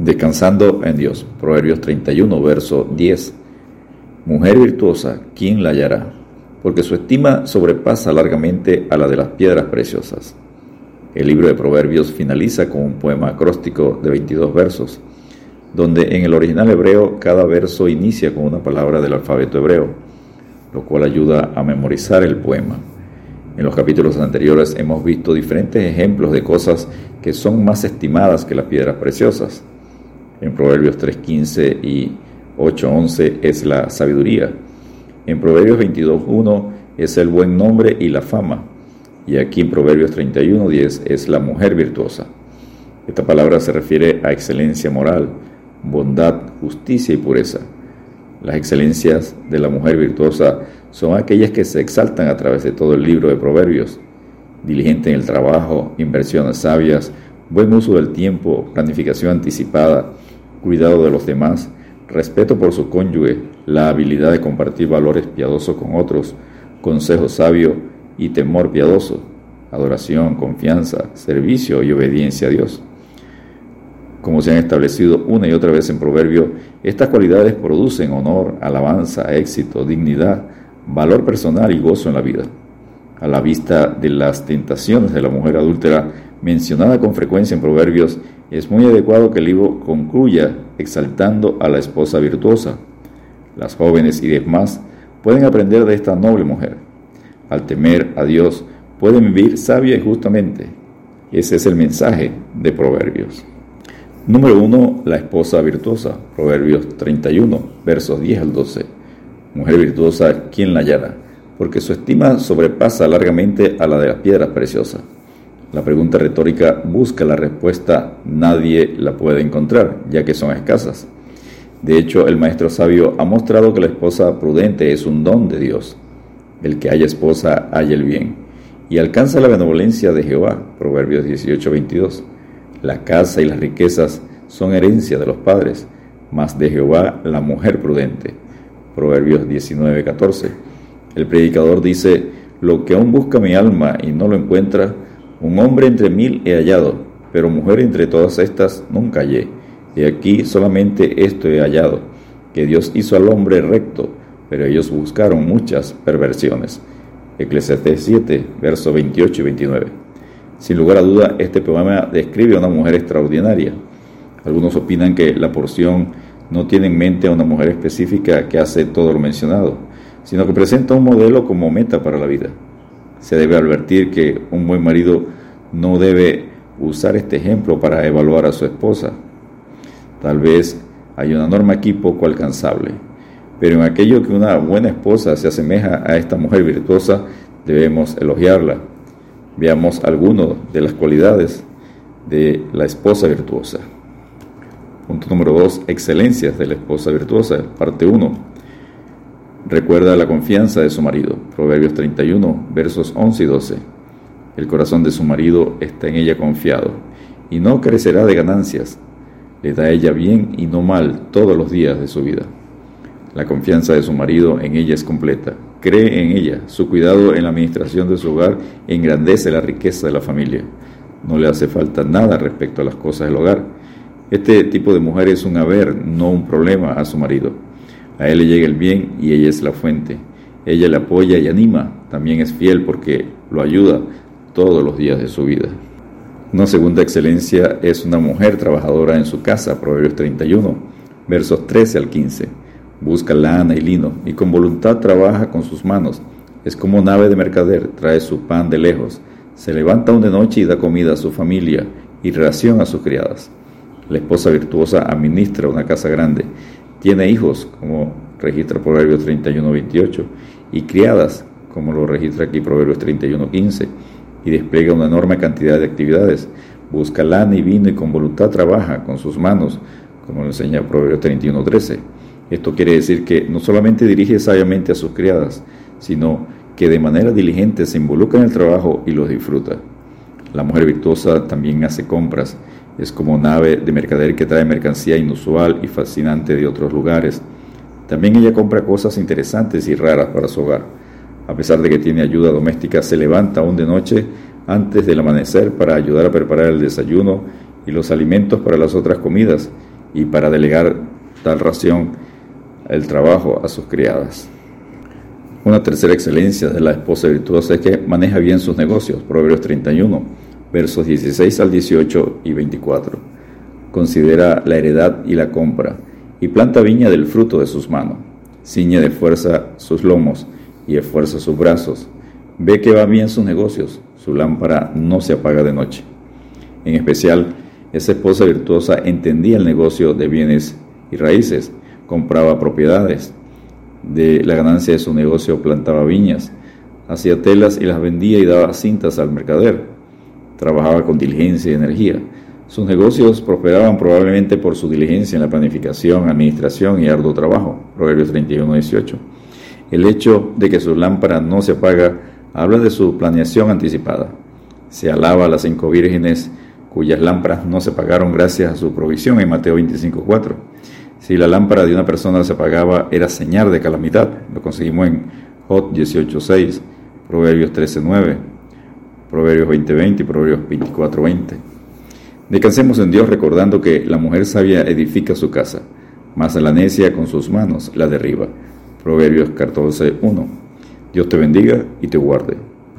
Descansando en Dios. Proverbios 31, verso 10. Mujer virtuosa, ¿quién la hallará? Porque su estima sobrepasa largamente a la de las piedras preciosas. El libro de Proverbios finaliza con un poema acróstico de 22 versos, donde en el original hebreo cada verso inicia con una palabra del alfabeto hebreo, lo cual ayuda a memorizar el poema. En los capítulos anteriores hemos visto diferentes ejemplos de cosas que son más estimadas que las piedras preciosas. En Proverbios 3.15 y 8.11 es la sabiduría. En Proverbios 22.1 es el buen nombre y la fama. Y aquí en Proverbios 31.10 es la mujer virtuosa. Esta palabra se refiere a excelencia moral, bondad, justicia y pureza. Las excelencias de la mujer virtuosa son aquellas que se exaltan a través de todo el libro de Proverbios. Diligente en el trabajo, inversiones sabias, buen uso del tiempo, planificación anticipada, cuidado de los demás, respeto por su cónyuge, la habilidad de compartir valores piadosos con otros, consejo sabio y temor piadoso, adoración, confianza, servicio y obediencia a Dios. Como se han establecido una y otra vez en Proverbio, estas cualidades producen honor, alabanza, éxito, dignidad, valor personal y gozo en la vida. A la vista de las tentaciones de la mujer adúltera mencionada con frecuencia en Proverbios, es muy adecuado que el libro concluya exaltando a la esposa virtuosa. Las jóvenes y demás pueden aprender de esta noble mujer. Al temer a Dios, pueden vivir sabia y justamente. Ese es el mensaje de Proverbios. Número 1. La esposa virtuosa. Proverbios 31, versos 10 al 12. Mujer virtuosa, ¿quién la hallará? Porque su estima sobrepasa largamente a la de las piedras preciosas. La pregunta retórica busca la respuesta, nadie la puede encontrar, ya que son escasas. De hecho, el maestro sabio ha mostrado que la esposa prudente es un don de Dios. El que haya esposa haya el bien y alcanza la benevolencia de Jehová. Proverbios 18, 22. La casa y las riquezas son herencia de los padres, mas de Jehová la mujer prudente. Proverbios 19, 14. El predicador dice, lo que aún busca mi alma y no lo encuentra, un hombre entre mil he hallado, pero mujer entre todas estas nunca hallé. Y aquí solamente esto he hallado, que Dios hizo al hombre recto, pero ellos buscaron muchas perversiones. Eclesiastés 7, versos 28 y 29. Sin lugar a duda, este poema describe a una mujer extraordinaria. Algunos opinan que la porción no tiene en mente a una mujer específica que hace todo lo mencionado, sino que presenta un modelo como meta para la vida. Se debe advertir que un buen marido no debe usar este ejemplo para evaluar a su esposa. Tal vez hay una norma aquí poco alcanzable, pero en aquello que una buena esposa se asemeja a esta mujer virtuosa, debemos elogiarla. Veamos algunas de las cualidades de la esposa virtuosa. Punto número 2. Excelencias de la esposa virtuosa. Parte 1 recuerda la confianza de su marido. Proverbios 31, versos 11 y 12. El corazón de su marido está en ella confiado, y no crecerá de ganancias. Le da ella bien y no mal todos los días de su vida. La confianza de su marido en ella es completa. Cree en ella. Su cuidado en la administración de su hogar engrandece la riqueza de la familia. No le hace falta nada respecto a las cosas del hogar. Este tipo de mujer es un haber, no un problema a su marido. A él le llega el bien y ella es la fuente. Ella le apoya y anima. También es fiel porque lo ayuda todos los días de su vida. Una segunda excelencia es una mujer trabajadora en su casa, Proverbios 31, versos 13 al 15. Busca lana y lino y con voluntad trabaja con sus manos. Es como nave de mercader, trae su pan de lejos. Se levanta aún de noche y da comida a su familia y ración a sus criadas. La esposa virtuosa administra una casa grande tiene hijos, como registra Proverbios 31, 28, y criadas, como lo registra aquí Proverbios 31, 15, y despliega una enorme cantidad de actividades. Busca lana y vino y con voluntad trabaja con sus manos, como lo enseña Proverbios 31, 13. Esto quiere decir que no solamente dirige sabiamente a sus criadas, sino que de manera diligente se involucra en el trabajo y los disfruta. La mujer virtuosa también hace compras es como nave de mercader que trae mercancía inusual y fascinante de otros lugares. También ella compra cosas interesantes y raras para su hogar. A pesar de que tiene ayuda doméstica, se levanta aún de noche antes del amanecer para ayudar a preparar el desayuno y los alimentos para las otras comidas y para delegar tal ración el trabajo a sus criadas. Una tercera excelencia de la esposa virtuosa es que maneja bien sus negocios. Proverbios 31, versos 16 al 18 y 24. Considera la heredad y la compra, y planta viña del fruto de sus manos. Ciñe de fuerza sus lomos y esfuerza sus brazos. Ve que va bien sus negocios, su lámpara no se apaga de noche. En especial, esa esposa virtuosa entendía el negocio de bienes y raíces, compraba propiedades, de la ganancia de su negocio plantaba viñas, hacía telas y las vendía y daba cintas al mercader. Trabajaba con diligencia y energía. Sus negocios prosperaban probablemente por su diligencia en la planificación, administración y arduo trabajo. Proverbios 31, 18. El hecho de que su lámpara no se apaga habla de su planeación anticipada. Se alaba a las cinco vírgenes cuyas lámparas no se apagaron gracias a su provisión en Mateo 25, 4. Si la lámpara de una persona se apagaba, era señal de calamidad. Lo conseguimos en Jot 18.6, Proverbios 13.9, Proverbios 20.20 y Proverbios 24.20. Descansemos en Dios recordando que la mujer sabia edifica su casa, mas la necia con sus manos la derriba. Proverbios 14.1. Dios te bendiga y te guarde.